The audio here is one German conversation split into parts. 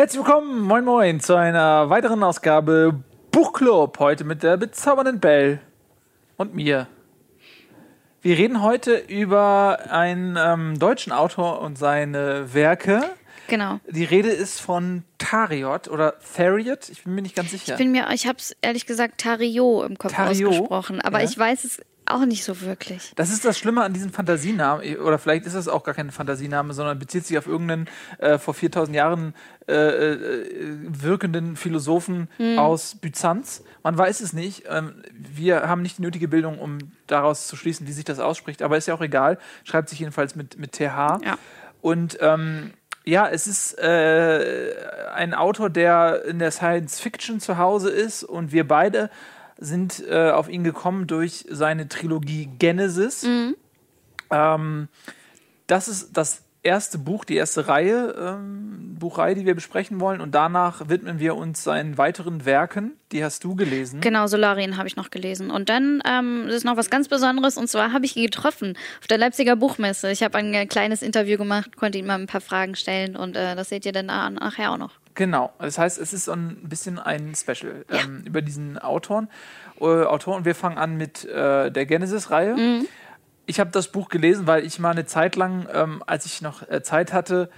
Herzlich willkommen, moin moin, zu einer weiteren Ausgabe Buchclub. Heute mit der bezaubernden Belle und mir. Wir reden heute über einen ähm, deutschen Autor und seine Werke. Genau. Die Rede ist von Tariot oder Thariot, ich bin mir nicht ganz sicher. Ich bin mir, ich habe es ehrlich gesagt Tario im Kopf Tario? ausgesprochen, aber Ja. ich weiß es auch nicht so wirklich. Das ist das Schlimme an diesen Fantasienamen, oder vielleicht ist das auch gar kein Fantasiename, sondern bezieht sich auf irgendeinen äh, vor 4000 Jahren äh, äh, wirkenden Philosophen aus Byzanz. Man weiß es nicht. Ähm, wir haben nicht die nötige Bildung, um daraus zu schließen, wie sich das ausspricht, aber ist ja auch egal. Schreibt sich jedenfalls mit, mit TH. Ja. Und ähm, ja, es ist äh, ein Autor, der in der Science Fiction zu Hause ist und wir beide sind äh, auf ihn gekommen durch seine Trilogie Genesis. Ähm, das ist das erste Buch, die erste Reihe, ähm, Buchreihe, die wir besprechen wollen. Und danach widmen wir uns seinen weiteren Werken. Die hast du gelesen. Genau, Solarien habe ich noch gelesen. Und dann ähm, ist noch was ganz Besonderes, und zwar habe ich ihn getroffen auf der Leipziger Buchmesse. Ich habe ein kleines Interview gemacht, konnte ihm mal ein paar Fragen stellen und äh, das seht ihr dann na- nachher auch noch. Genau. Das heißt, es ist so ein bisschen ein Special Ja. ähm, über diesen Autoren. Äh, Autor. Und wir fangen an mit äh, der Genesis-Reihe. Mhm. Ich habe das Buch gelesen, weil ich mal eine Zeit lang, ähm, als ich noch äh, Zeit hatte,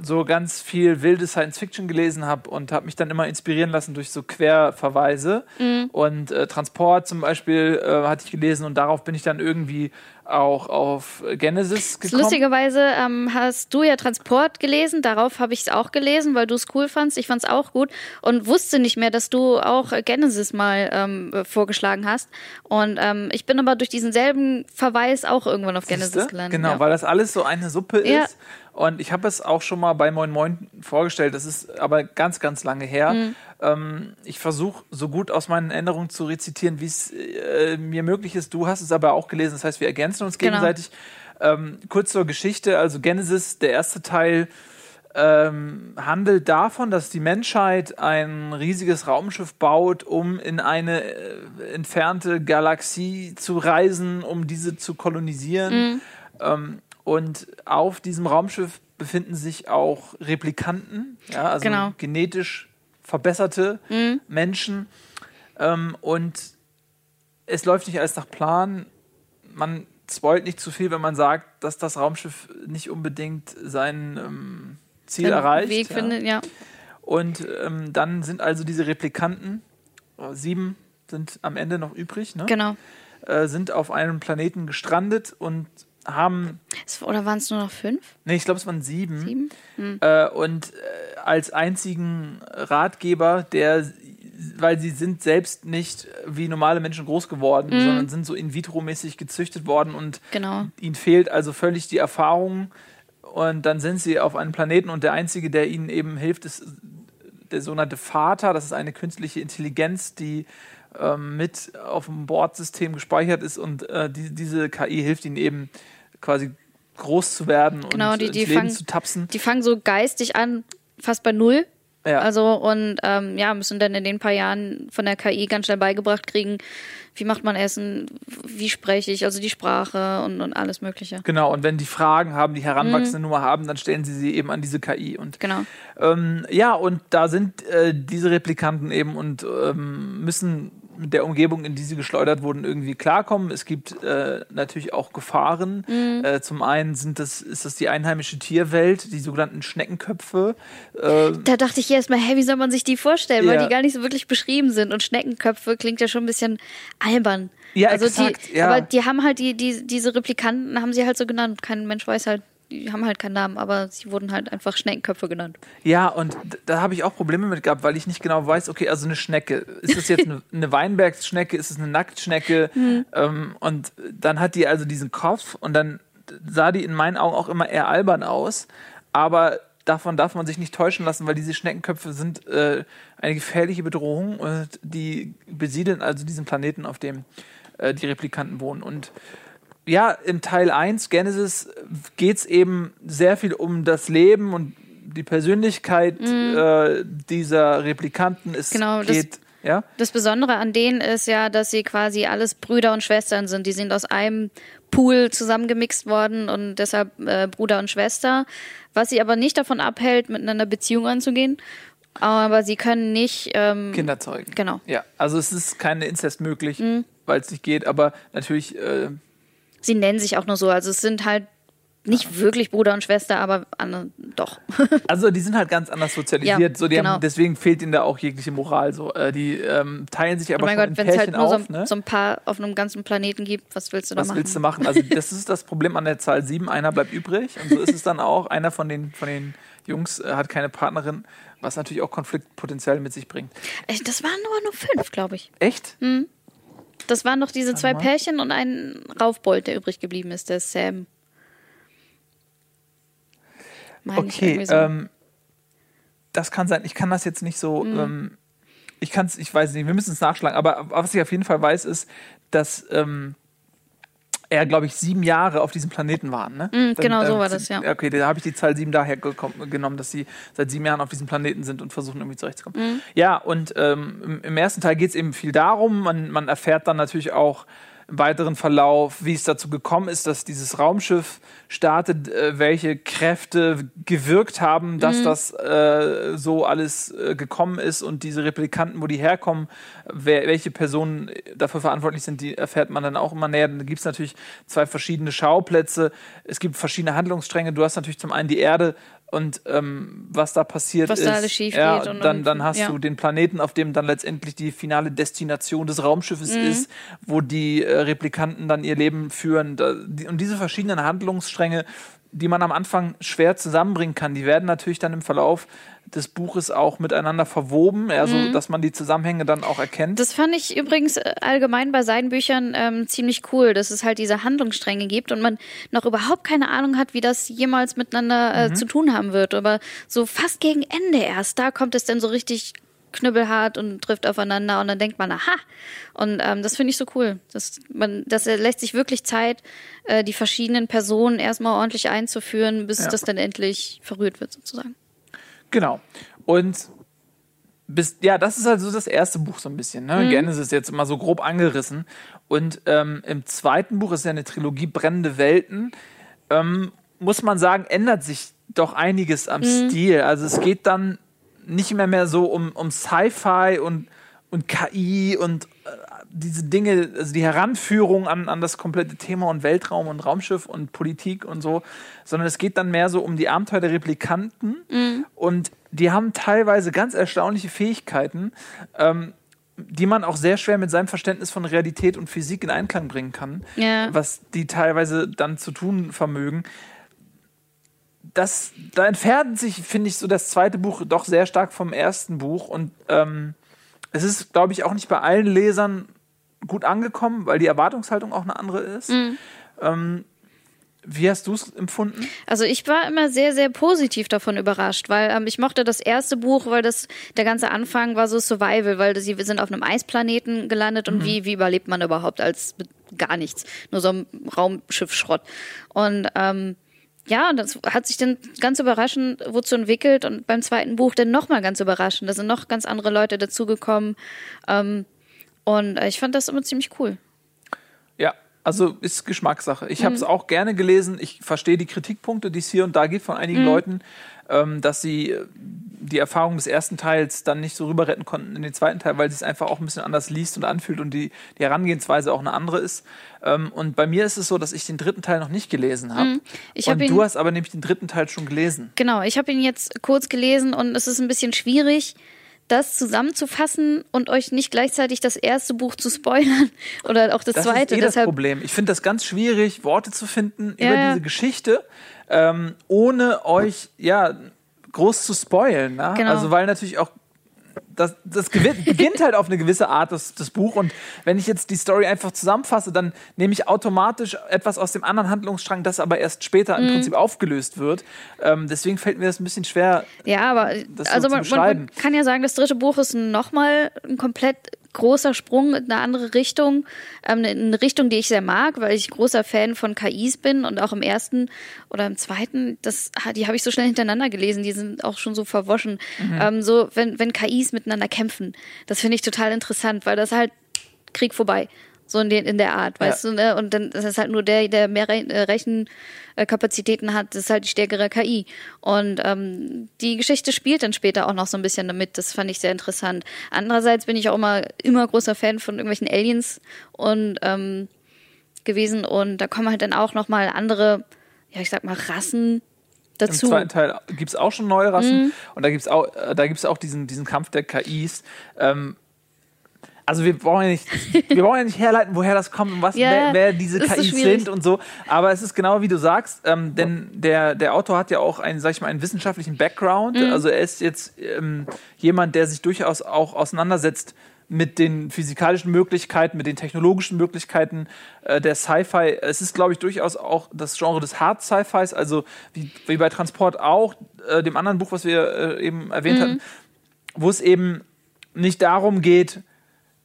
so ganz viel wilde Science Fiction gelesen habe und habe mich dann immer inspirieren lassen durch so Querverweise. Mhm. Und äh, Transport zum Beispiel äh, hatte ich gelesen und darauf bin ich dann irgendwie auch auf Genesis gekommen. Lustigerweise ähm, hast du ja Transport gelesen, darauf habe ich es auch gelesen, weil du es cool fandst. Ich fand es auch gut und wusste nicht mehr, dass du auch Genesis mal ähm, äh, vorgeschlagen hast. Und ähm, ich bin aber durch diesen selben Verweis auch irgendwann auf Genesis Siehste? gelandet. Genau, ja. weil das alles so eine Suppe Ja. ist. Und ich habe es auch schon mal bei Moin Moin vorgestellt. Das ist aber ganz, ganz lange her. Mhm. Ähm, ich versuche so gut aus meinen Erinnerungen zu rezitieren, wie es äh, mir möglich ist. Du hast es aber auch gelesen. Das heißt, wir ergänzen uns Genau. gegenseitig. Ähm, kurz zur Geschichte. Also Genesis, der erste Teil, ähm, handelt davon, dass die Menschheit ein riesiges Raumschiff baut, um in eine äh, entfernte Galaxie zu reisen, um diese zu kolonisieren. Ähm, und auf diesem Raumschiff befinden sich auch Replikanten, ja, also Genau. genetisch verbesserte Menschen. Ähm, und es läuft nicht alles nach Plan. Man spoilt nicht zu viel, wenn man sagt, dass das Raumschiff nicht unbedingt sein ähm, Ziel Den erreicht. Weg ja. findet, ja. Und ähm, dann sind also diese Replikanten, äh, sieben sind am Ende noch übrig, ne? Genau. äh, sind auf einem Planeten gestrandet und haben, oder waren es nur noch fünf? nee, ich glaube, es waren sieben. Sieben? Äh, und äh, als einzigen Ratgeber, der, weil sie sind selbst nicht wie normale Menschen groß geworden, sondern sind so in vitro-mäßig gezüchtet worden und Genau. ihnen fehlt also völlig die Erfahrung. Und dann sind sie auf einem Planeten und der Einzige, der ihnen eben hilft, ist der sogenannte Vater. Das ist eine künstliche Intelligenz, die ähm, mit auf dem Bordsystem gespeichert ist und äh, die, diese KI hilft ihnen eben quasi groß zu werden Genau, und die- die Leben fangen- zu tapsen. Die fangen so geistig an, fast bei null. Ja. Also und ähm, ja, müssen dann in den paar Jahren von der KI ganz schnell beigebracht kriegen, wie macht man Essen, wie spreche ich, also die Sprache und, und alles Mögliche. Genau, und wenn die Fragen haben, die heranwachsende Nummer haben, dann stellen sie sie eben an diese KI. Und Genau. Ähm, ja, und da sind äh, diese Replikanten eben und ähm, müssen mit der Umgebung, in die sie geschleudert wurden, irgendwie klarkommen. Es gibt äh, natürlich auch Gefahren. Äh, zum einen sind das, ist das die einheimische Tierwelt, die sogenannten Schneckenköpfe. Äh, Da dachte ich erstmal, hey, wie soll man sich die vorstellen, weil Ja. die gar nicht so wirklich beschrieben sind. Und Schneckenköpfe klingt ja schon ein bisschen albern. Ja, also exakt, die, ja. aber die haben halt die, die, diese Replikanten haben sie halt so genannt. Kein Mensch weiß halt, die haben halt keinen Namen, aber sie wurden halt einfach Schneckenköpfe genannt. ja, und da habe ich auch Probleme mit gehabt, weil ich nicht genau weiß, okay, also eine Schnecke, ist das jetzt eine, eine Weinbergsschnecke, ist es eine Nacktschnecke? Ähm, und dann hat die also diesen Kopf und dann sah die in meinen Augen auch immer eher albern aus, aber davon darf man sich nicht täuschen lassen, weil diese Schneckenköpfe sind äh, eine gefährliche Bedrohung und die besiedeln also diesen Planeten, auf dem äh, die Replikanten wohnen. Und ja, im Teil 1 Genesis geht es eben sehr viel um das Leben und die Persönlichkeit äh, dieser Replikanten. Es Mhm. Genau, das- geht Ja? Das Besondere an denen ist ja, dass sie quasi alles Brüder und Schwestern sind. Die sind aus einem Pool zusammengemixt worden und deshalb äh, Bruder und Schwester. Was sie aber nicht davon abhält, miteinander Beziehung anzugehen. Aber sie können nicht. Ähm, Kinder zeugen. Genau. Ja, also es ist keine Inzest möglich, weil es nicht geht, aber natürlich, äh, Sie nennen sich auch nur so. Also es sind halt nicht wirklich Bruder und Schwester, aber an, doch. also die sind halt ganz anders sozialisiert. Ja, so, die genau. haben, deswegen fehlt ihnen da auch jegliche Moral. So, äh, die ähm, teilen sich aber oh mein schon Gott, wenn es halt nur so, auf. ne? so ein paar auf einem ganzen Planeten gibt, was willst du Was da machen? willst du machen? Also das ist das Problem an der Zahl 7. Einer bleibt übrig. Und so ist es dann auch. Einer von den, von den Jungs äh, hat keine Partnerin, was natürlich auch Konfliktpotenzial mit sich bringt. Das waren aber nur fünf, glaube ich. Echt? Das waren noch diese zwei. Pärchen und ein Raufbold, der übrig geblieben ist, der Sam. Meine Okay, so. ähm, das kann sein. Ich kann das jetzt nicht so. Mhm. Ähm, ich kann es, ich weiß nicht, wir müssen es nachschlagen. Aber was ich auf jeden Fall weiß, ist, dass ähm, er, glaube ich, sieben Jahre auf diesem Planeten war. Ne? Mhm, genau so war sie- das, ja. Okay, da habe ich die Zahl sieben daher gekommen, genommen, dass sie seit sieben Jahren auf diesem Planeten sind und versuchen irgendwie zurechtzukommen. Mhm. Ja, und ähm, im, im ersten Teil geht es eben viel darum. Man, man erfährt dann natürlich auch im weiteren Verlauf, wie es dazu gekommen ist, dass dieses Raumschiff startet, äh, welche Kräfte gewirkt haben, dass Mhm. das äh, so alles äh, gekommen ist und diese Replikanten, wo die herkommen, wer, welche Personen dafür verantwortlich sind, die erfährt man dann auch immer näher. Dann gibt es natürlich zwei verschiedene Schauplätze, es gibt verschiedene Handlungsstränge. Du hast natürlich zum einen die Erde und ähm, was da passiert Was ist. da alles schief ja, geht und- dann, dann hast ja. du den Planeten, auf dem dann letztendlich die finale Destination des Raumschiffes Mhm. ist, wo die äh, Replikanten dann ihr Leben führen. Da, die, und diese verschiedenen Handlungsstränge, die man am Anfang schwer zusammenbringen kann, die werden natürlich dann im Verlauf des Buches auch miteinander verwoben, also Mhm. dass man die Zusammenhänge dann auch erkennt. Das fand ich übrigens äh, allgemein bei seinen Büchern ähm, ziemlich cool, dass es halt diese Handlungsstränge gibt und man noch überhaupt keine Ahnung hat, wie das jemals miteinander äh, zu tun haben wird. Aber so fast gegen Ende erst, da kommt es dann so richtig knüppelhart und trifft aufeinander und dann denkt man, aha. Und ähm, das finde ich so cool. Das, man, das lässt sich wirklich Zeit, äh, die verschiedenen Personen erstmal ordentlich einzuführen, bis Ja. das dann endlich verrührt wird, sozusagen. Genau. Und bis, ja, das ist also das erste Buch so ein bisschen. Ne? Genesis jetzt immer so grob angerissen. Und ähm, im zweiten Buch ist ja eine Trilogie Brennende Welten. Ähm, muss man sagen, ändert sich doch einiges am Stil. Also es geht dann nicht mehr mehr so um, um Sci-Fi und, und KI und äh, diese Dinge, also die Heranführung an, an das komplette Thema und Weltraum und Raumschiff und Politik und so, sondern es geht dann mehr so um die Abenteuer der Replikanten und die haben teilweise ganz erstaunliche Fähigkeiten, ähm, die man auch sehr schwer mit seinem Verständnis von Realität und Physik in Einklang bringen kann, Ja. was die teilweise dann zu tun vermögen. Das, da entfernt sich, finde ich, so das zweite Buch doch sehr stark vom ersten Buch und ähm, es ist, glaube ich, auch nicht bei allen Lesern gut angekommen, weil die Erwartungshaltung auch eine andere ist. Ähm, wie hast du es empfunden? Also ich war immer sehr, sehr positiv davon überrascht, weil ähm, ich mochte das erste Buch, weil das der ganze Anfang war so Survival, weil sie wir sind auf einem Eisplaneten gelandet und wie, wie überlebt man überhaupt als gar nichts, nur so ein Raumschiffschrott. Und ähm, ja, das hat sich dann ganz überraschend wozu entwickelt und beim zweiten Buch dann nochmal ganz überraschend. Da sind noch ganz andere Leute dazugekommen. Ähm, und äh, ich fand das immer ziemlich cool. Also ist Geschmackssache. Ich Mhm. habe es auch gerne gelesen. Ich verstehe die Kritikpunkte, die es hier und da gibt von einigen Mhm. Leuten, ähm, dass sie äh, die Erfahrung des ersten Teils dann nicht so rüber retten konnten in den zweiten Teil, weil sie es einfach auch ein bisschen anders liest und anfühlt und die, die Herangehensweise auch eine andere ist. Ähm, und bei mir ist es so, dass ich den dritten Teil noch nicht gelesen habe. Mhm. Hab und du hast aber nämlich den dritten Teil schon gelesen. Genau, ich habe ihn jetzt kurz gelesen und es ist ein bisschen schwierig, das zusammenzufassen und euch nicht gleichzeitig das erste Buch zu spoilern oder auch das, Das zweite. ist eh das Deshalb, Problem. Ich finde das ganz schwierig, Worte zu finden Ja, über ja. diese Geschichte, ähm, ohne euch ja groß zu spoilen. Ne? Genau. Also weil natürlich auch das, das beginnt halt auf eine gewisse Art das, das Buch und wenn ich jetzt die Story einfach zusammenfasse, dann nehme ich automatisch etwas aus dem anderen Handlungsstrang, das aber erst später Mhm. im Prinzip aufgelöst wird. Ähm, deswegen fällt mir das ein bisschen schwer. ja, aber das so also zu man, man kann ja sagen, das dritte Buch ist nochmal ein komplett großer Sprung in eine andere Richtung, ähm, in eine Richtung, die ich sehr mag, weil ich großer Fan von KIs bin und auch im ersten oder im zweiten, das, die habe ich so schnell hintereinander gelesen, die sind auch schon so verwoschen. Mhm. Ähm, so, wenn, wenn KIs miteinander kämpfen, das finde ich total interessant, weil das halt Krieg vorbei. So in, den, in der Art, weißt ja. du, ne? Und dann ist es halt nur der, der mehr äh, Rechenkapazitäten hat, das ist halt die stärkere KI. Und ähm, die Geschichte spielt dann später auch noch so ein bisschen damit. Das fand ich sehr interessant. Andererseits bin ich auch immer, immer großer Fan von irgendwelchen Aliens und ähm, gewesen. Und da kommen halt dann auch nochmal andere, ja, ich sag mal, Rassen dazu. Im zweiten Teil gibt es auch schon neue Rassen mhm. und da gibt es auch, äh, da gibt's auch diesen, diesen Kampf der KIs. Ähm, also wir brauchen ja nicht, wir brauchen ja nicht herleiten, woher das kommt und was, ja, wer, wer, diese KIs so sind und so. Aber es ist genau wie du sagst, ähm, denn der, der Autor hat ja auch einen, sag ich mal, einen wissenschaftlichen Background. Mhm. Also er ist jetzt ähm, jemand, der sich durchaus auch auseinandersetzt mit den physikalischen Möglichkeiten, mit den technologischen Möglichkeiten äh, der Sci-Fi. Es ist, glaube ich, durchaus auch das Genre des Hard Sci-Fis, also wie, wie bei Transport auch, äh, dem anderen Buch, was wir äh, eben erwähnt mhm. hatten, wo es eben nicht darum geht,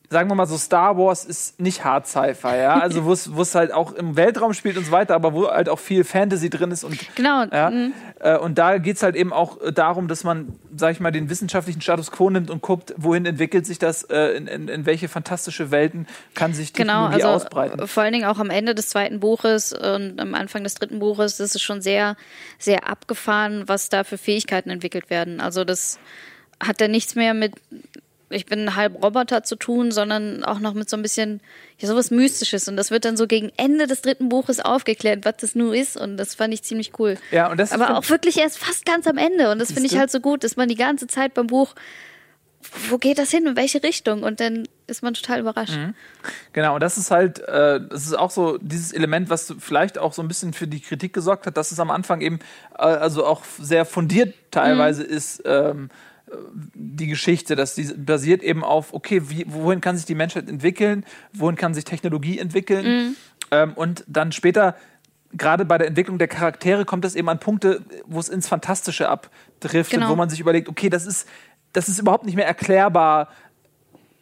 sagen wir mal so, Star Wars ist nicht Hard Sci-Fi, ja, also wo es halt auch im Weltraum spielt und so weiter, aber wo halt auch viel Fantasy drin ist und genau. Ja, mhm. äh, und da geht es halt eben auch darum, dass man, sag ich mal, den wissenschaftlichen Status quo nimmt und guckt, wohin entwickelt sich das, äh, in, in, in, welche fantastische Welten kann sich Technologie genau, also ausbreiten. Vor allen Dingen auch am Ende des zweiten Buches und am Anfang des dritten Buches, das ist schon sehr, sehr abgefahren, was da für Fähigkeiten entwickelt werden. Also das hat ja nichts mehr mit ich bin halb Roboter zu tun, sondern auch noch mit so ein bisschen, ja, sowas Mystisches. Und das wird dann so gegen Ende des dritten Buches aufgeklärt, was das nun ist. Und das fand ich ziemlich cool. Ja, und das Aber auch wirklich erst fast ganz am Ende. Und das finde ich halt so gut, dass man die ganze Zeit beim Buch, wo geht das hin, in welche Richtung? Und dann ist man total überrascht. Mhm. Genau, und das ist halt, äh, das ist auch so dieses Element, was vielleicht auch so ein bisschen für die Kritik gesorgt hat, dass es am Anfang eben, äh, also auch sehr fundiert teilweise mhm. ist. Ähm, die Geschichte, dass die basiert eben auf, okay, wie, wohin kann sich die Menschheit entwickeln, wohin kann sich Technologie entwickeln mhm. ähm, und dann später gerade bei der Entwicklung der Charaktere kommt es eben an Punkte, wo es ins Fantastische abdriftet, genau. wo man sich überlegt, okay, das ist, das ist überhaupt nicht mehr erklärbar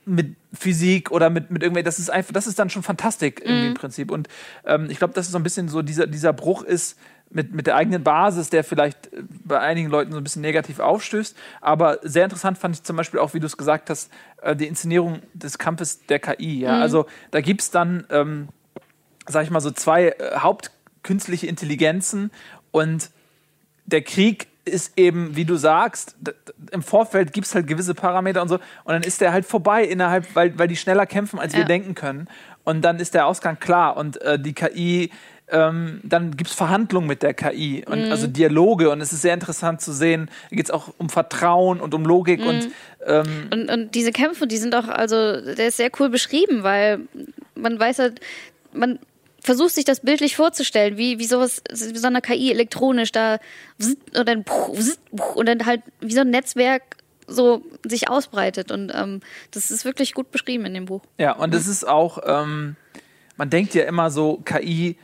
mit Physik oder mit, mit irgendwie, das ist einfach, das ist dann schon Fantastik mhm. im Prinzip. Und ähm, ich glaube, dass es so ein bisschen so dieser, dieser Bruch ist, mit, mit der eigenen Basis, der vielleicht äh, bei einigen Leuten so ein bisschen negativ aufstößt. Aber sehr interessant fand ich zum Beispiel auch, wie du es gesagt hast, äh, die Inszenierung des Kampfes der KI. Ja? Mhm. Also da gibt es dann, ähm, sag ich mal, so zwei äh, hauptkünstliche Intelligenzen und der Krieg ist eben, wie du sagst, im Vorfeld gibt es halt gewisse Parameter und so, und dann ist der halt vorbei innerhalb, weil, weil die schneller kämpfen, als ja. wir denken können. Und dann ist der Ausgang klar und äh, die KI ähm, dann gibt es Verhandlungen mit der KI und mhm. also Dialoge und es ist sehr interessant zu sehen, da geht es auch um Vertrauen und um Logik mhm. und, ähm und und diese Kämpfe, die sind auch, also der ist sehr cool beschrieben, weil man weiß halt, man versucht sich das bildlich vorzustellen, wie, wie sowas, wie so eine KI elektronisch da und dann, und dann halt wie so ein Netzwerk so sich ausbreitet und ähm, das ist wirklich gut beschrieben in dem Buch. Ja, und es ist auch, ähm, man denkt ja immer so, KI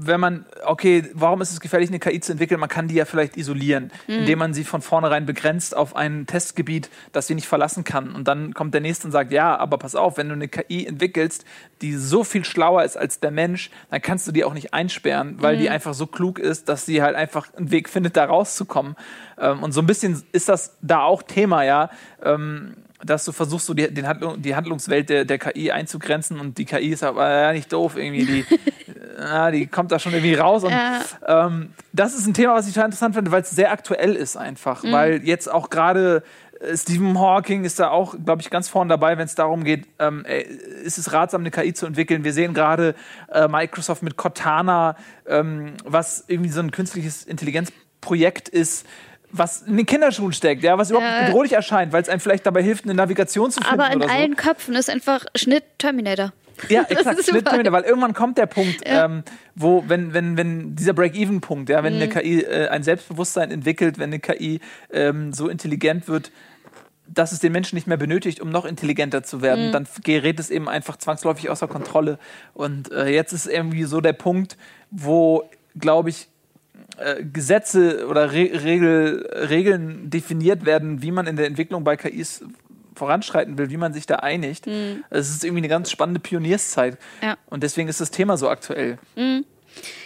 wenn man, okay, warum ist es gefährlich, eine KI zu entwickeln? Man kann die ja vielleicht isolieren, mhm. indem man sie von vornherein begrenzt auf ein Testgebiet, das sie nicht verlassen kann. Und dann kommt der Nächste und sagt, ja, aber pass auf, wenn du eine KI entwickelst, die so viel schlauer ist als der Mensch, dann kannst du die auch nicht einsperren, weil mhm. die einfach so klug ist, dass sie halt einfach einen Weg findet, da rauszukommen. Ähm, und so ein bisschen ist das da auch Thema, ja. Dass du versuchst, so die, Handlung, die Handlungswelt der, der KI einzugrenzen und die KI ist aber ja nicht doof irgendwie, die, ja, die kommt da schon irgendwie raus. Und, ja. ähm, das ist ein Thema, was ich total interessant finde, weil es sehr aktuell ist einfach, mhm. weil jetzt auch gerade äh, Stephen Hawking ist da auch, glaube ich, ganz vorne dabei, wenn es darum geht, ähm, ist es ratsam, eine KI zu entwickeln. Wir sehen gerade äh, Microsoft mit Cortana, ähm, was irgendwie so ein künstliches Intelligenzprojekt ist, was in den Kinderschuhen steckt, ja, was überhaupt nicht bedrohlich erscheint, weil es einem vielleicht dabei hilft, eine Navigation zu finden. Aber in allen Köpfen ist einfach Schnitt Terminator. Ja, exakt, Schnitt Terminator, weil irgendwann kommt der Punkt, ja. ähm, wo, wenn, wenn, wenn dieser Break-Even-Punkt, ja, wenn mhm. eine KI äh, ein Selbstbewusstsein entwickelt, wenn eine KI ähm, so intelligent wird, dass es den Menschen nicht mehr benötigt, um noch intelligenter zu werden, mhm. dann gerät es eben einfach zwangsläufig außer Kontrolle. Und äh, jetzt ist irgendwie so der Punkt, wo, glaube ich, äh, Gesetze oder Re Regel, Regeln definiert werden, wie man in der Entwicklung bei KIs voranschreiten will, wie man sich da einigt. Mhm. Es ist irgendwie eine ganz spannende Pionierszeit. Ja. Und deswegen ist das Thema so aktuell. Mhm.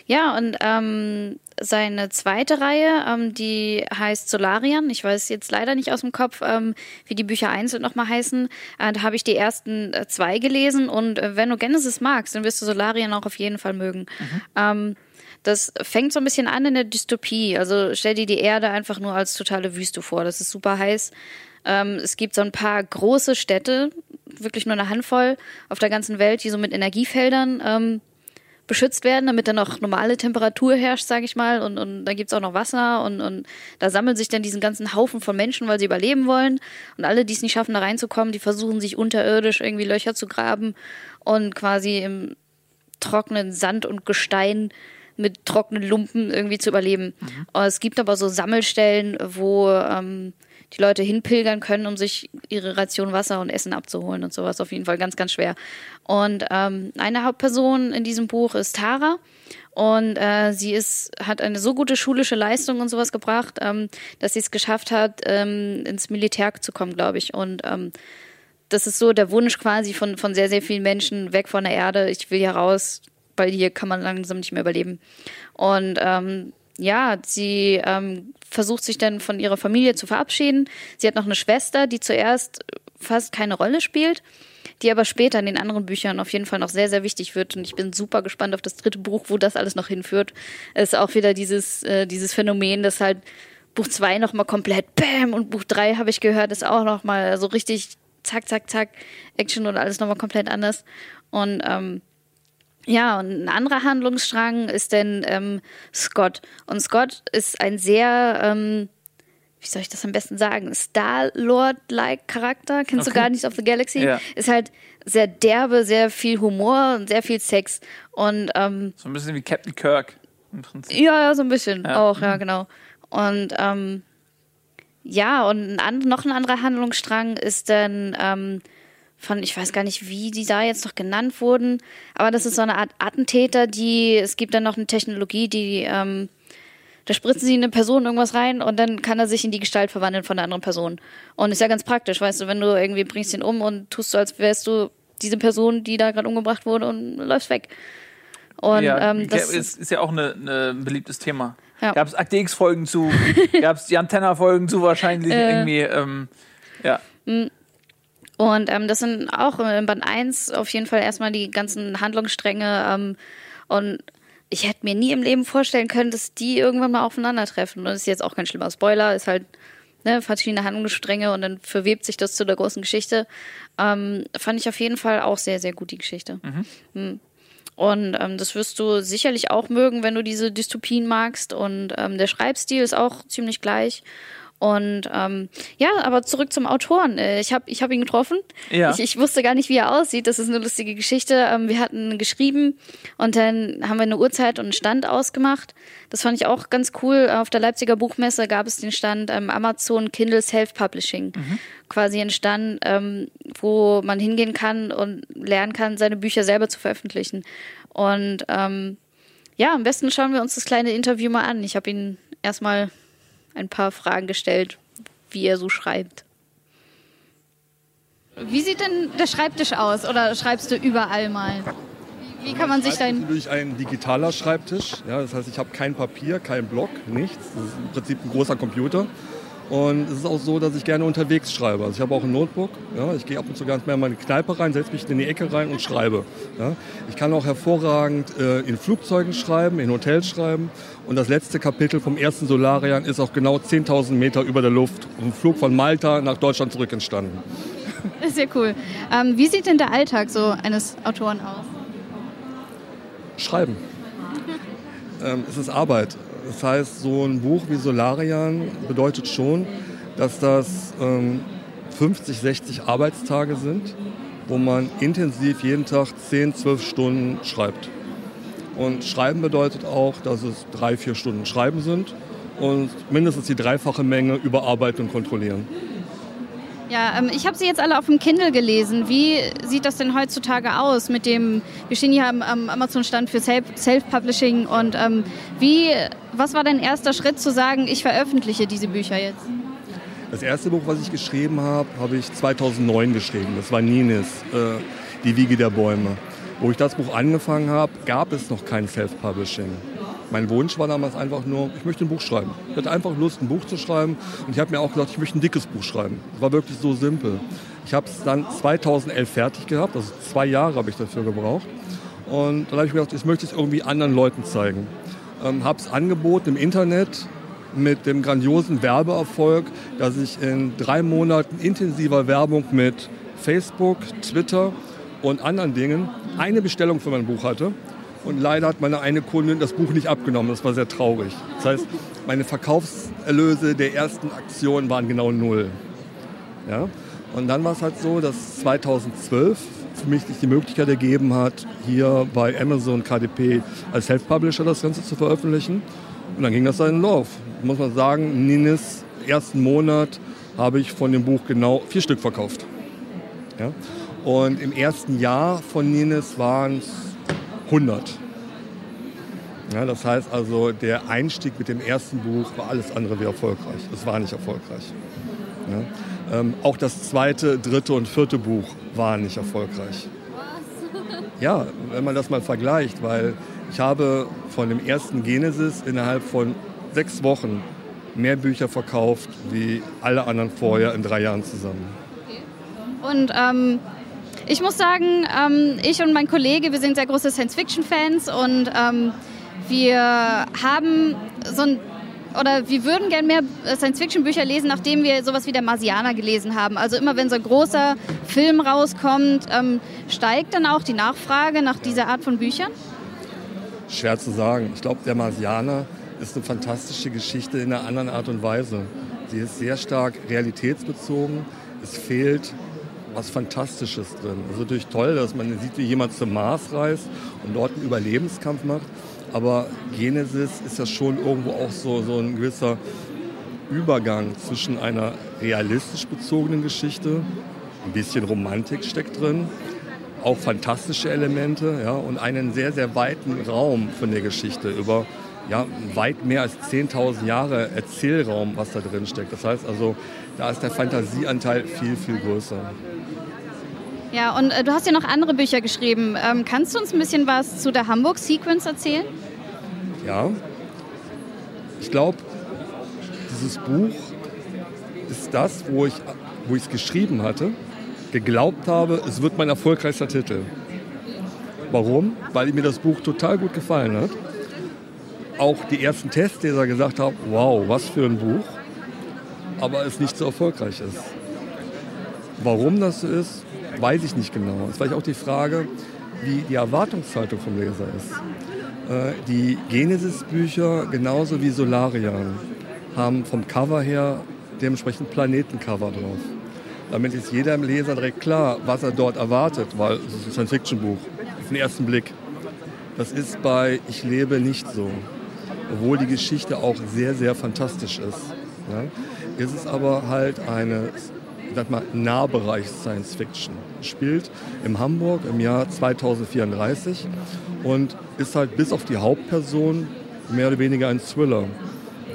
Ja, und ähm, seine zweite Reihe, ähm, die heißt Solarian. Ich weiß jetzt leider nicht aus dem Kopf, ähm, wie die Bücher einzeln nochmal heißen. Äh, da habe ich die ersten äh, zwei gelesen und äh, wenn du Genesis magst, dann wirst du Solarian auch auf jeden Fall mögen. Mhm. Das fängt so ein bisschen an in der Dystopie. Also stell dir die Erde einfach nur als totale Wüste vor. Das ist super heiß. Ähm, es gibt so ein paar große Städte, wirklich nur eine Handvoll auf der ganzen Welt, die so mit Energiefeldern ähm, beschützt werden, damit dann auch normale Temperatur herrscht, sage ich mal. Und, und da gibt's auch noch Wasser und, und da sammeln sich dann diesen ganzen Haufen von Menschen, weil sie überleben wollen. Und alle, die es nicht schaffen, da reinzukommen, die versuchen sich unterirdisch irgendwie Löcher zu graben und quasi im trockenen Sand und Gestein mit trockenen Lumpen irgendwie zu überleben. Mhm. Es gibt aber so Sammelstellen, wo ähm, die Leute hinpilgern können, um sich ihre Ration Wasser und Essen abzuholen und sowas. Auf jeden Fall ganz, ganz schwer. Und ähm, eine Hauptperson in diesem Buch ist Tara. Und äh, sie ist, hat eine so gute schulische Leistung und sowas gebracht, ähm, dass sie es geschafft hat, ähm, ins Militär zu kommen, glaube ich. Und ähm, das ist so der Wunsch quasi von, von sehr, sehr vielen Menschen weg von der Erde. Ich will hier raus, weil hier kann man langsam nicht mehr überleben. Und ähm, ja, sie ähm, versucht sich dann von ihrer Familie zu verabschieden. Sie hat noch eine Schwester, die zuerst fast keine Rolle spielt, die aber später in den anderen Büchern auf jeden Fall noch sehr, sehr wichtig wird. Und ich bin super gespannt auf das dritte Buch, wo das alles noch hinführt. Es ist auch wieder dieses, äh, dieses Phänomen, dass halt Buch zwei nochmal komplett Bäm und Buch drei habe ich gehört, ist auch nochmal so richtig zack, zack, zack, Action und alles nochmal komplett anders. Und ähm, ja, und ein anderer Handlungsstrang ist denn ähm, Scott. Und Scott ist ein sehr, ähm, wie soll ich das am besten sagen, Star-Lord-like Charakter. Kennst okay. du gar nicht of the Galaxy? Ja. Ist halt sehr derbe, sehr viel Humor und sehr viel Sex. Und ähm, so ein bisschen wie Captain Kirk im Prinzip. Ja, ja, so ein bisschen ja. auch, ja, genau. Und ähm, ja, und ein, noch ein anderer Handlungsstrang ist dann ähm, von, ich weiß gar nicht, wie die da jetzt noch genannt wurden, aber das ist so eine Art Attentäter, die, es gibt dann noch eine Technologie, die, ähm, da spritzen sie in eine Person irgendwas rein und dann kann er sich in die Gestalt verwandeln von der anderen Person. Und ist ja ganz praktisch, weißt du, wenn du irgendwie bringst ihn um und tust so, als wärst du diese Person, die da gerade umgebracht wurde und läufst weg. Und ja, ähm, das ist, ist ja auch ein beliebtes Thema. Ja. Gab es Akte X-Folgen zu, gab es die Antenna-Folgen zu wahrscheinlich äh, irgendwie, ähm, ja. Und ähm, das sind auch in Band 1 auf jeden Fall erstmal die ganzen Handlungsstränge. Ähm, und ich hätte mir nie im Leben vorstellen können, dass die irgendwann mal aufeinandertreffen. Und das ist jetzt auch kein schlimmer Spoiler, ist halt ne, verschiedene Handlungsstränge und dann verwebt sich das zu der großen Geschichte. Ähm, fand ich auf jeden Fall auch sehr, sehr gut, die Geschichte. Mhm. Hm. Und ähm, das wirst du sicherlich auch mögen, wenn du diese Dystopien magst. Und ähm, der Schreibstil ist auch ziemlich gleich. Und ähm, ja, aber zurück zum Autoren. Äh, ich habe ich hab ihn getroffen. Ja. Ich, ich wusste gar nicht, wie er aussieht. Das ist eine lustige Geschichte. Ähm, wir hatten geschrieben und dann haben wir eine Uhrzeit und einen Stand ausgemacht. Das fand ich auch ganz cool. Auf der Leipziger Buchmesse gab es den Stand ähm, Amazon Kindle Self-Publishing. Mhm. Quasi ein Stand, ähm, wo man hingehen kann und lernen kann, seine Bücher selber zu veröffentlichen. Und ähm, ja, am besten schauen wir uns das kleine Interview mal an. Ich habe ihn erstmal ein paar Fragen gestellt, wie er so schreibt. Wie sieht denn der Schreibtisch aus oder schreibst du überall mal? Wie kann man sich dein. natürlich ein digitaler Schreibtisch. Ja, das heißt, ich habe kein Papier, kein Block, nichts. Das ist im Prinzip ein großer Computer. Und es ist auch so, dass ich gerne unterwegs schreibe. Also ich habe auch ein Notebook. Ja, ich gehe ab und zu ganz mehr in meine Kneipe rein, setze mich in die Ecke rein und schreibe. Ja, ich kann auch hervorragend äh, in Flugzeugen schreiben, in Hotels schreiben. Und das letzte Kapitel vom ersten Solarian ist auch genau 10.000 Meter über der Luft, im Flug von Malta nach Deutschland zurück entstanden. Das ist ja cool. Ähm, wie sieht denn der Alltag so eines Autoren aus? Schreiben. ähm, es ist Arbeit. Das heißt, so ein Buch wie Solarian bedeutet schon, dass das ähm, 50, 60 Arbeitstage sind, wo man intensiv jeden Tag 10, 12 Stunden schreibt. Und Schreiben bedeutet auch, dass es drei, vier Stunden Schreiben sind und mindestens die dreifache Menge überarbeiten und kontrollieren. Ja, ähm, ich habe sie jetzt alle auf dem Kindle gelesen. Wie sieht das denn heutzutage aus mit dem, wir stehen hier am, am Amazon-Stand für Self-Publishing und ähm, wie, was war dein erster Schritt zu sagen, ich veröffentliche diese Bücher jetzt? Das erste Buch, was ich geschrieben habe, habe ich 2009 geschrieben. Das war Nines, äh, Die Wiege der Bäume. Wo ich das Buch angefangen habe, gab es noch kein Self-Publishing. Mein Wunsch war damals einfach nur, ich möchte ein Buch schreiben. Ich hatte einfach Lust, ein Buch zu schreiben. Und ich habe mir auch gesagt, ich möchte ein dickes Buch schreiben. Das war wirklich so simpel. Ich habe es dann 2011 fertig gehabt, also zwei Jahre habe ich dafür gebraucht. Und dann habe ich gedacht, ich möchte es irgendwie anderen Leuten zeigen. Ähm, habe es angeboten im Internet mit dem grandiosen Werbeerfolg, dass ich in drei Monaten intensiver Werbung mit Facebook, Twitter und anderen Dingen eine Bestellung für mein Buch hatte. Und leider hat meine eine Kundin das Buch nicht abgenommen. Das war sehr traurig. Das heißt, meine Verkaufserlöse der ersten Aktion waren genau null. Ja? Und dann war es halt so, dass 2012 für mich sich die Möglichkeit ergeben hat, hier bei Amazon KDP als Self-Publisher das Ganze zu veröffentlichen. Und dann ging das seinen Lauf. Muss man sagen, Nines ersten Monat habe ich von dem Buch genau vier Stück verkauft. Ja? Und im ersten Jahr von Nines waren es 100. Ja, das heißt also, der Einstieg mit dem ersten Buch war alles andere wie erfolgreich. Es war nicht erfolgreich. Ja. Ähm, auch das zweite, dritte und vierte Buch waren nicht erfolgreich. Ja, wenn man das mal vergleicht, weil ich habe von dem ersten Genesis innerhalb von sechs Wochen mehr Bücher verkauft wie alle anderen vorher in drei Jahren zusammen. Und ähm, ich muss sagen, ähm, ich und mein Kollege, wir sind sehr große Science-Fiction-Fans und ähm, wir haben so ein oder wir würden gerne mehr Science-Fiction-Bücher lesen, nachdem wir sowas wie der Marsianer gelesen haben. Also immer wenn so ein großer Film rauskommt, ähm, steigt dann auch die Nachfrage nach dieser Art von Büchern? Schwer zu sagen. Ich glaube, der Marsianer ist eine fantastische Geschichte in einer anderen Art und Weise. Sie ist sehr stark realitätsbezogen. Es fehlt was Fantastisches drin. Es ist natürlich toll, dass man sieht, wie jemand zum Mars reist und dort einen Überlebenskampf macht. Aber Genesis ist ja schon irgendwo auch so, so ein gewisser Übergang zwischen einer realistisch bezogenen Geschichte, ein bisschen Romantik steckt drin, auch fantastische Elemente ja, und einen sehr, sehr weiten Raum von der Geschichte über ja, weit mehr als 10.000 Jahre Erzählraum, was da drin steckt. Das heißt also, da ist der Fantasieanteil viel, viel größer. Ja, und äh, du hast ja noch andere Bücher geschrieben. Ähm, kannst du uns ein bisschen was zu der Hamburg Sequence erzählen? Ja. Ich glaube, dieses Buch ist das, wo ich wo es geschrieben hatte, geglaubt habe, es wird mein erfolgreichster Titel. Warum? Weil mir das Buch total gut gefallen hat. Auch die ersten Testleser gesagt haben, wow, was für ein Buch, aber es nicht so erfolgreich ist. Warum das so ist, weiß ich nicht genau. Es vielleicht auch die Frage, wie die Erwartungshaltung vom Leser ist. Äh, die Genesis-Bücher, genauso wie Solarian, haben vom Cover her dementsprechend Planetencover drauf. Damit ist jedem Leser direkt klar, was er dort erwartet, weil es ist ein Science-Fiction-Buch, auf den ersten Blick. Das ist bei Ich lebe nicht so, obwohl die Geschichte auch sehr, sehr fantastisch ist. Ist es aber halt eine sag mal, Nahbereich Science Fiction. Spielt in Hamburg im Jahr 2034 und ist halt bis auf die Hauptperson mehr oder weniger ein Thriller,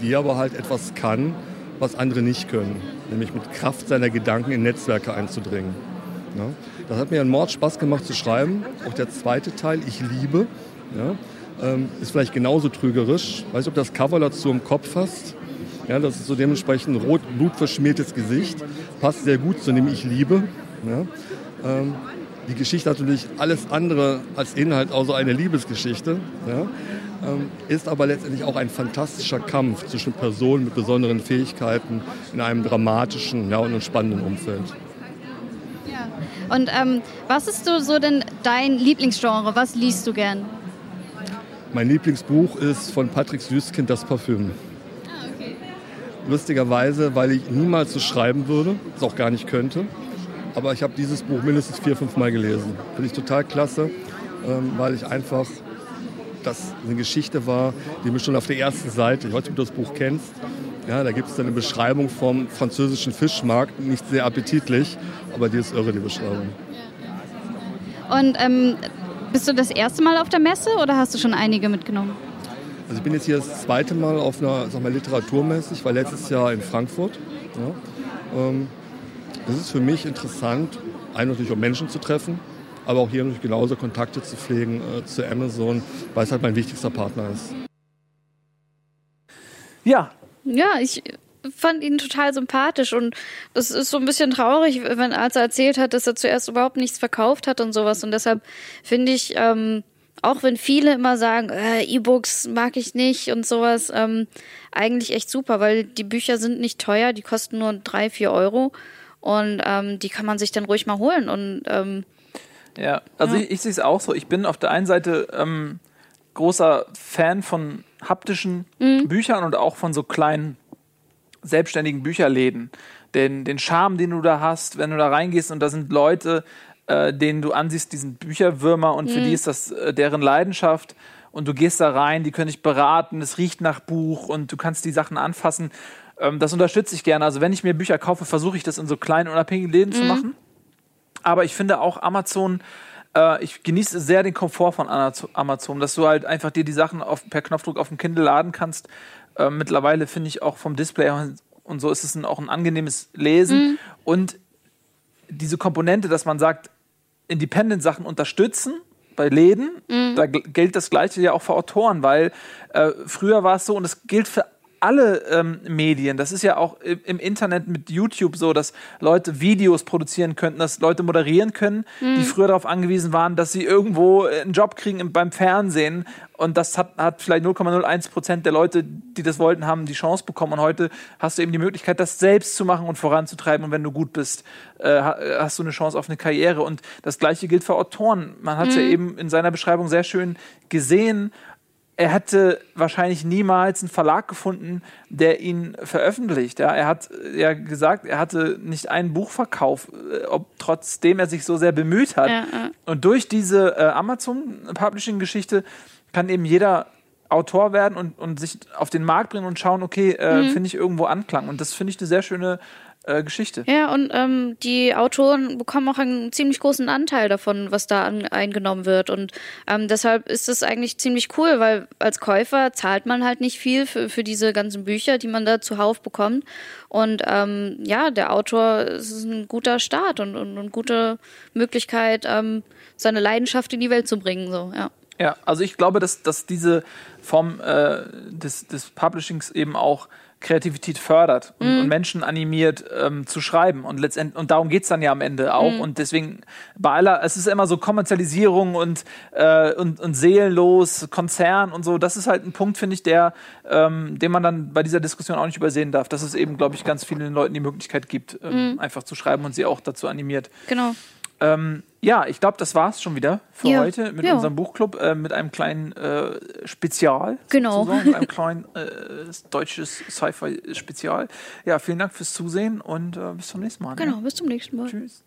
die aber halt etwas kann, was andere nicht können, nämlich mit Kraft seiner Gedanken in Netzwerke einzudringen. Ja, das hat mir einen Mord Spaß gemacht zu schreiben. Auch der zweite Teil, Ich liebe, ja, ähm, ist vielleicht genauso trügerisch. Weiß nicht, ob das Cover dazu im Kopf hast. Ja, das ist so dementsprechend rot blutverschmiertes Gesicht. Passt sehr gut zu dem Ich liebe. Ja. Ähm, die Geschichte hat natürlich alles andere als Inhalt, außer eine Liebesgeschichte. Ja. Ähm, ist aber letztendlich auch ein fantastischer Kampf zwischen Personen mit besonderen Fähigkeiten in einem dramatischen ja, und spannenden Umfeld. Ja. Und ähm, was ist so denn dein Lieblingsgenre? Was liest du gern? Mein Lieblingsbuch ist von Patrick Süßkind, Das Parfüm lustigerweise, weil ich niemals so schreiben würde, es auch gar nicht könnte. Aber ich habe dieses Buch mindestens vier, fünf Mal gelesen. Finde ich total klasse, ähm, weil ich einfach, das eine Geschichte war, die mir schon auf der ersten Seite, ich weiß nicht, ob du das Buch kennst, ja, da gibt es eine Beschreibung vom französischen Fischmarkt, nicht sehr appetitlich, aber die ist irre, die Beschreibung. Und ähm, bist du das erste Mal auf der Messe oder hast du schon einige mitgenommen? Also ich bin jetzt hier das zweite Mal auf einer sag mal, Literaturmesse. Ich war letztes Jahr in Frankfurt. Ja. Ähm, es ist für mich interessant, ein natürlich um Menschen zu treffen, aber auch hier natürlich genauso Kontakte zu pflegen äh, zu Amazon, weil es halt mein wichtigster Partner ist. Ja. Ja, ich fand ihn total sympathisch und das ist so ein bisschen traurig, wenn als er erzählt hat, dass er zuerst überhaupt nichts verkauft hat und sowas und deshalb finde ich, ähm, auch wenn viele immer sagen, äh, E-Books mag ich nicht und sowas, ähm, eigentlich echt super, weil die Bücher sind nicht teuer, die kosten nur drei, vier Euro und ähm, die kann man sich dann ruhig mal holen und ähm, ja, also ja. ich, ich sehe es auch so. Ich bin auf der einen Seite ähm, großer Fan von haptischen mhm. Büchern und auch von so kleinen selbstständigen Bücherläden. Den, den Charme, den du da hast, wenn du da reingehst und da sind Leute, äh, denen du ansiehst, diesen Bücherwürmer und mhm. für die ist das äh, deren Leidenschaft und du gehst da rein, die können dich beraten, es riecht nach Buch und du kannst die Sachen anfassen. Ähm, das unterstütze ich gerne. Also wenn ich mir Bücher kaufe, versuche ich das in so kleinen, unabhängigen Läden mhm. zu machen. Aber ich finde auch Amazon äh, ich genieße sehr den Komfort von Amazon, dass du halt einfach dir die Sachen auf, per Knopfdruck auf dem Kindle laden kannst. Äh, mittlerweile finde ich auch vom Display und so ist es ein, auch ein angenehmes Lesen. Mhm. Und diese Komponente, dass man sagt, Independent-Sachen unterstützen bei Läden, mhm. da gilt das Gleiche ja auch für Autoren, weil äh, früher war es so und es gilt für alle ähm, Medien. Das ist ja auch im Internet mit YouTube so, dass Leute Videos produzieren könnten, dass Leute moderieren können, mhm. die früher darauf angewiesen waren, dass sie irgendwo einen Job kriegen beim Fernsehen. Und das hat, hat vielleicht 0,01 Prozent der Leute, die das wollten, haben die Chance bekommen. Und heute hast du eben die Möglichkeit, das selbst zu machen und voranzutreiben. Und wenn du gut bist, äh, hast du eine Chance auf eine Karriere. Und das Gleiche gilt für Autoren. Man hat es mhm. ja eben in seiner Beschreibung sehr schön gesehen er hätte wahrscheinlich niemals einen Verlag gefunden, der ihn veröffentlicht. Ja, er hat ja gesagt, er hatte nicht einen Buchverkauf, äh, ob trotzdem er sich so sehr bemüht hat. Ja, ja. Und durch diese äh, Amazon Publishing Geschichte kann eben jeder Autor werden und, und sich auf den Markt bringen und schauen, okay, äh, mhm. finde ich irgendwo Anklang. Und das finde ich eine sehr schöne äh, Geschichte. Ja, und ähm, die Autoren bekommen auch einen ziemlich großen Anteil davon, was da an, eingenommen wird. Und ähm, deshalb ist es eigentlich ziemlich cool, weil als Käufer zahlt man halt nicht viel für, für diese ganzen Bücher, die man da zuhauf bekommt. Und ähm, ja, der Autor ist ein guter Start und, und, und gute Möglichkeit, ähm, seine Leidenschaft in die Welt zu bringen. So, ja. Ja, also ich glaube, dass, dass diese Form äh, des, des Publishings eben auch Kreativität fördert und, mhm. und Menschen animiert ähm, zu schreiben. Und letztendlich, und darum geht es dann ja am Ende auch. Mhm. Und deswegen, bei aller, es ist immer so Kommerzialisierung und, äh, und, und seelenlos, Konzern und so, das ist halt ein Punkt, finde ich, der, ähm, den man dann bei dieser Diskussion auch nicht übersehen darf. Dass es eben, glaube ich, ganz vielen Leuten die Möglichkeit gibt, ähm, mhm. einfach zu schreiben und sie auch dazu animiert. Genau. Ähm, ja, ich glaube, das war es schon wieder für ja. heute mit ja. unserem Buchclub, äh, mit einem kleinen äh, Spezial. Genau. Mit einem kleinen äh, deutsches Sci-Fi-Spezial. Ja, vielen Dank fürs Zusehen und äh, bis zum nächsten Mal. Ne? Genau, bis zum nächsten Mal. Tschüss.